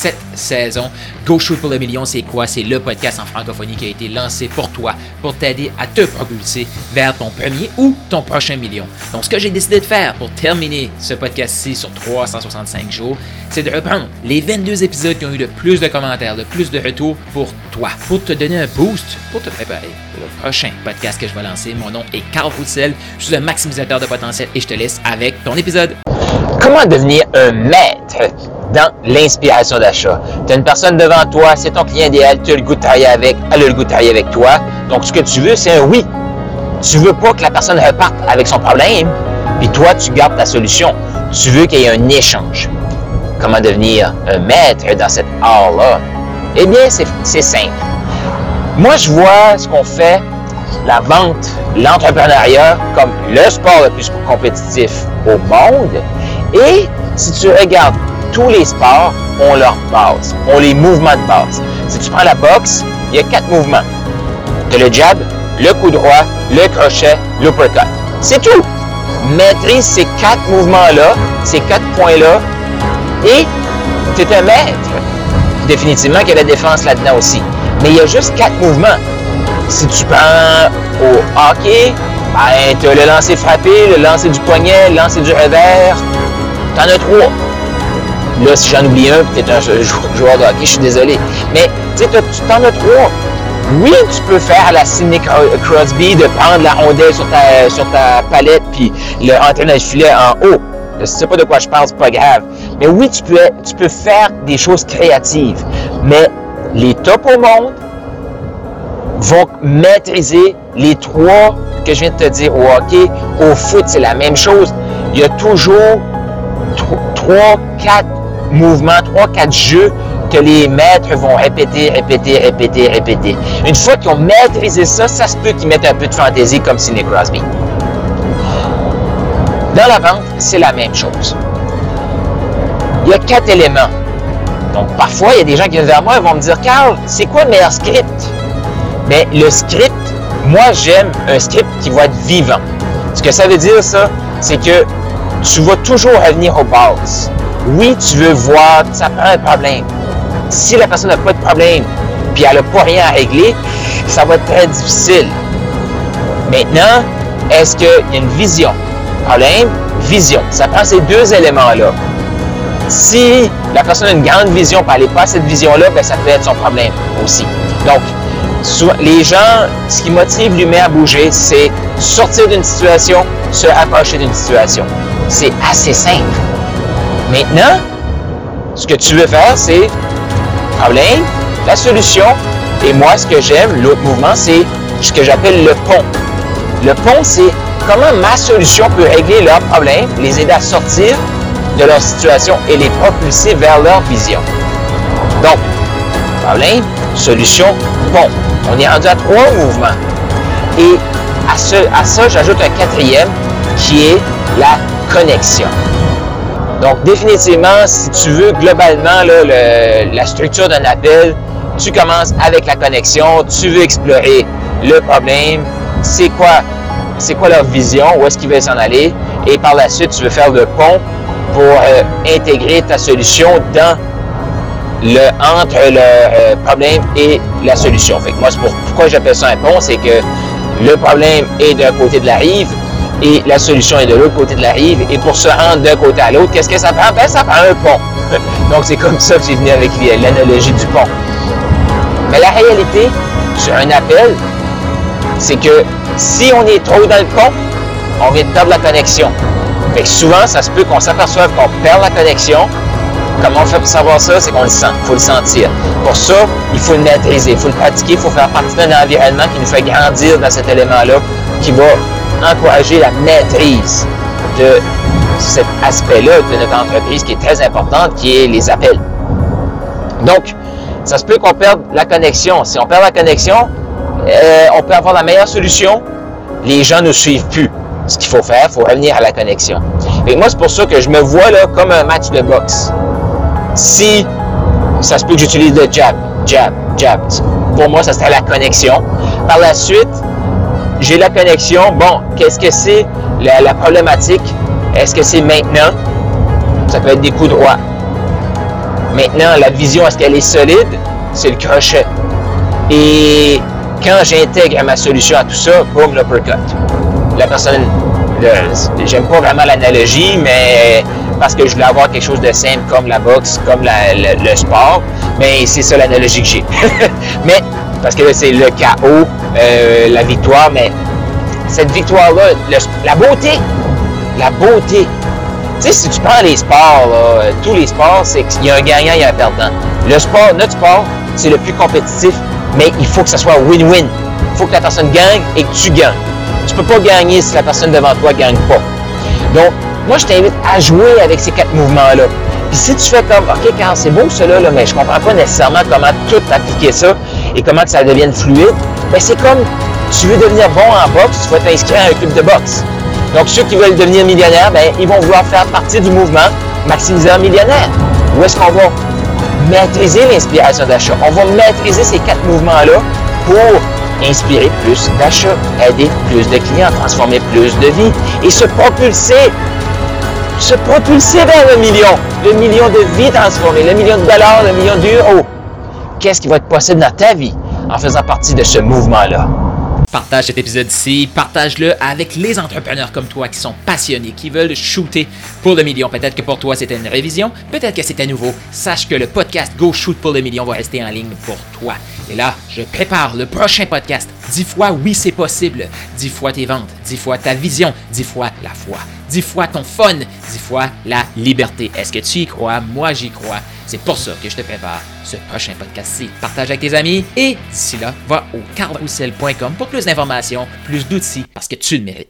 cette saison. Go Shoot pour le million, c'est quoi? C'est le podcast en francophonie qui a été lancé pour toi, pour t'aider à te propulser vers ton premier ou ton prochain million. Donc, ce que j'ai décidé de faire pour terminer ce podcast-ci sur 365 jours, c'est de reprendre les 22 épisodes qui ont eu le plus de commentaires, le plus de retours pour toi, pour te donner un boost, pour te préparer pour le prochain podcast que je vais lancer. Mon nom est Carl Roussel, je suis un maximisateur de potentiel et je te laisse avec ton épisode. Comment devenir un maître dans l'inspiration d'achat? Tu as une personne devant toi, c'est ton client idéal, tu as le goût de travailler avec, elle a le goût de travailler avec toi. Donc, ce que tu veux, c'est un oui. Tu veux pas que la personne reparte avec son problème, puis toi, tu gardes ta solution. Tu veux qu'il y ait un échange. Comment devenir un maître dans cette art-là? Eh bien, c'est simple. Moi, je vois ce qu'on fait, la vente, l'entrepreneuriat, comme le sport le plus compétitif au monde. Et si tu regardes tous les sports ont leur base, ont les mouvements de base. Si tu prends la boxe, il y a quatre mouvements. Tu le jab, le coup droit, le crochet, l'uppercut. C'est tout. Maîtrise ces quatre mouvements-là, ces quatre points-là, et tu es un maître. Définitivement qu'il y a la défense là-dedans aussi. Mais il y a juste quatre mouvements. Si tu prends au hockey, ben, tu as le lancer frappé, le lancer du poignet, le lancer du revers. Tu en as trois. Là, si j'en oublie un, tu es un joueur de hockey, je suis désolé. Mais tu t'en as trois. Oui, tu peux faire la Sidney Crosby de prendre la rondelle sur ta, sur ta palette puis le dans le filet en haut. Je sais pas de quoi je parle, c'est pas grave. Mais oui, tu peux, tu peux faire des choses créatives. Mais les top au monde vont maîtriser les trois que je viens de te dire au hockey. Au foot, c'est la même chose. Il y a toujours trois, quatre mouvements, trois, quatre jeux que les maîtres vont répéter, répéter, répéter, répéter. Une fois qu'ils ont maîtrisé ça, ça se peut qu'ils mettent un peu de fantaisie comme Sidney Crosby. Dans la vente, c'est la même chose. Il y a quatre éléments. Donc, parfois, il y a des gens qui viennent vers moi et vont me dire Carl, c'est quoi le meilleur script? Mais le script, moi, j'aime un script qui va être vivant. Ce que ça veut dire, ça, c'est que tu vas toujours revenir aux bases. Oui, tu veux voir, ça prend un problème. Si la personne n'a pas de problème, puis elle n'a pas rien à régler, ça va être très difficile. Maintenant, est-ce qu'il y a une vision? Problème, vision. Ça prend ces deux éléments-là. Si la personne a une grande vision, et elle n'est pas cette vision-là, bien, ça peut être son problème aussi. Donc, les gens, ce qui motive l'humain à bouger, c'est sortir d'une situation, se rapprocher d'une situation. C'est assez simple. Maintenant, ce que tu veux faire, c'est problème, la solution, et moi, ce que j'aime, l'autre mouvement, c'est ce que j'appelle le pont. Le pont, c'est comment ma solution peut régler leurs problèmes, les aider à sortir de leur situation et les propulser vers leur vision. Donc, problème, solution, pont. On est rendu à trois mouvements. Et à, ce, à ça, j'ajoute un quatrième qui est la connexion. Donc, définitivement, si tu veux globalement la structure d'un appel, tu commences avec la connexion, tu veux explorer le problème, c'est quoi, c'est quoi leur vision, où est-ce qu'ils veulent s'en aller, et par la suite, tu veux faire le pont pour euh, intégrer ta solution dans le, entre le euh, problème et la solution. Fait que moi, pour, pourquoi j'appelle ça un pont, c'est que le problème est d'un côté de la rive et la solution est de l'autre côté de la rive. Et pour se rendre d'un côté à l'autre, qu'est-ce que ça prend? Ben, ça prend un pont. Donc, c'est comme ça que j'ai venu avec l'analogie du pont. Mais la réalité sur un appel, c'est que si on est trop dans le pont, on vient de perdre la connexion. Souvent, ça se peut qu'on s'aperçoive qu'on perd la connexion. Comment on fait pour savoir ça? C'est qu'on le sent. Il faut le sentir. Pour ça, il faut le maîtriser, il faut le pratiquer, il faut faire partie d'un environnement qui nous fait grandir dans cet élément-là, qui va encourager la maîtrise de cet aspect-là de notre entreprise qui est très importante, qui est les appels. Donc, ça se peut qu'on perde la connexion. Si on perd la connexion, euh, on peut avoir la meilleure solution. Les gens ne suivent plus ce qu'il faut faire, il faut revenir à la connexion. Et moi, c'est pour ça que je me vois là comme un match de boxe. Si ça se peut que j'utilise le jab, jab, jab, pour moi, ça serait la connexion. Par la suite, j'ai la connexion. Bon, qu'est-ce que c'est la, problématique? Est-ce que c'est maintenant? Ça peut être des coups droits. Maintenant, la vision, est-ce qu'elle est solide? C'est le crochet. Et quand j'intègre ma solution à tout ça, boum, l'uppercut. La personne, j'aime pas vraiment l'analogie, mais parce que je voulais avoir quelque chose de simple comme la boxe, comme le, sport, mais c'est ça l'analogie que j'ai. mais, parce que c'est le chaos, euh, la victoire, mais cette victoire-là, la beauté, la beauté. Tu sais, si tu prends les sports, tous les sports, c'est qu'il y a un gagnant et un perdant. Le sport, notre sport, c'est le plus compétitif, mais il faut que ça soit win-win. Il faut que la personne gagne et que tu gagnes. Tu peux pas gagner si la personne devant toi gagne pas. Donc, moi, je t'invite à jouer avec ces quatre mouvements-là. Puis si tu fais comme, OK, quand c'est beau cela, là, mais je comprends pas nécessairement comment tout appliquer ça et comment que ça devienne fluide, ben c'est comme, tu veux devenir bon en boxe, tu vas t'inscrire à un club de boxe. Donc, ceux qui veulent devenir millionnaires, ben, ils vont vouloir faire partie du mouvement Maximiseur millionnaire. Où est-ce qu'on va maîtriser l'inspiration d'achat? On va maîtriser ces quatre mouvements-là pour inspirer plus d'achats, aider plus de clients, transformer plus de vies et se propulser, se propulser vers le million, le million de vies transformées, le million de dollars, le million d'euros. Qu'est-ce qui va être possible dans ta vie en faisant partie de ce mouvement-là? Partage cet épisode-ci, partage-le avec les entrepreneurs comme toi qui sont passionnés, qui veulent shooter pour le million. Peut-être que pour toi c'était une révision, peut-être que c'était nouveau. Sache que le podcast Go Shoot pour le million va rester en ligne pour toi. Et là, je prépare le prochain podcast. Dix fois oui c'est possible. Dix fois tes ventes, dix fois ta vision, dix fois la foi, dix fois ton fun, dix fois la liberté. Est-ce que tu y crois? Moi j'y crois. C'est pour ça que je te prépare ce prochain podcast-ci. Partage avec tes amis et d'ici là, va au carlroussel.com pour plus d'informations, plus d'outils parce que tu le mérites.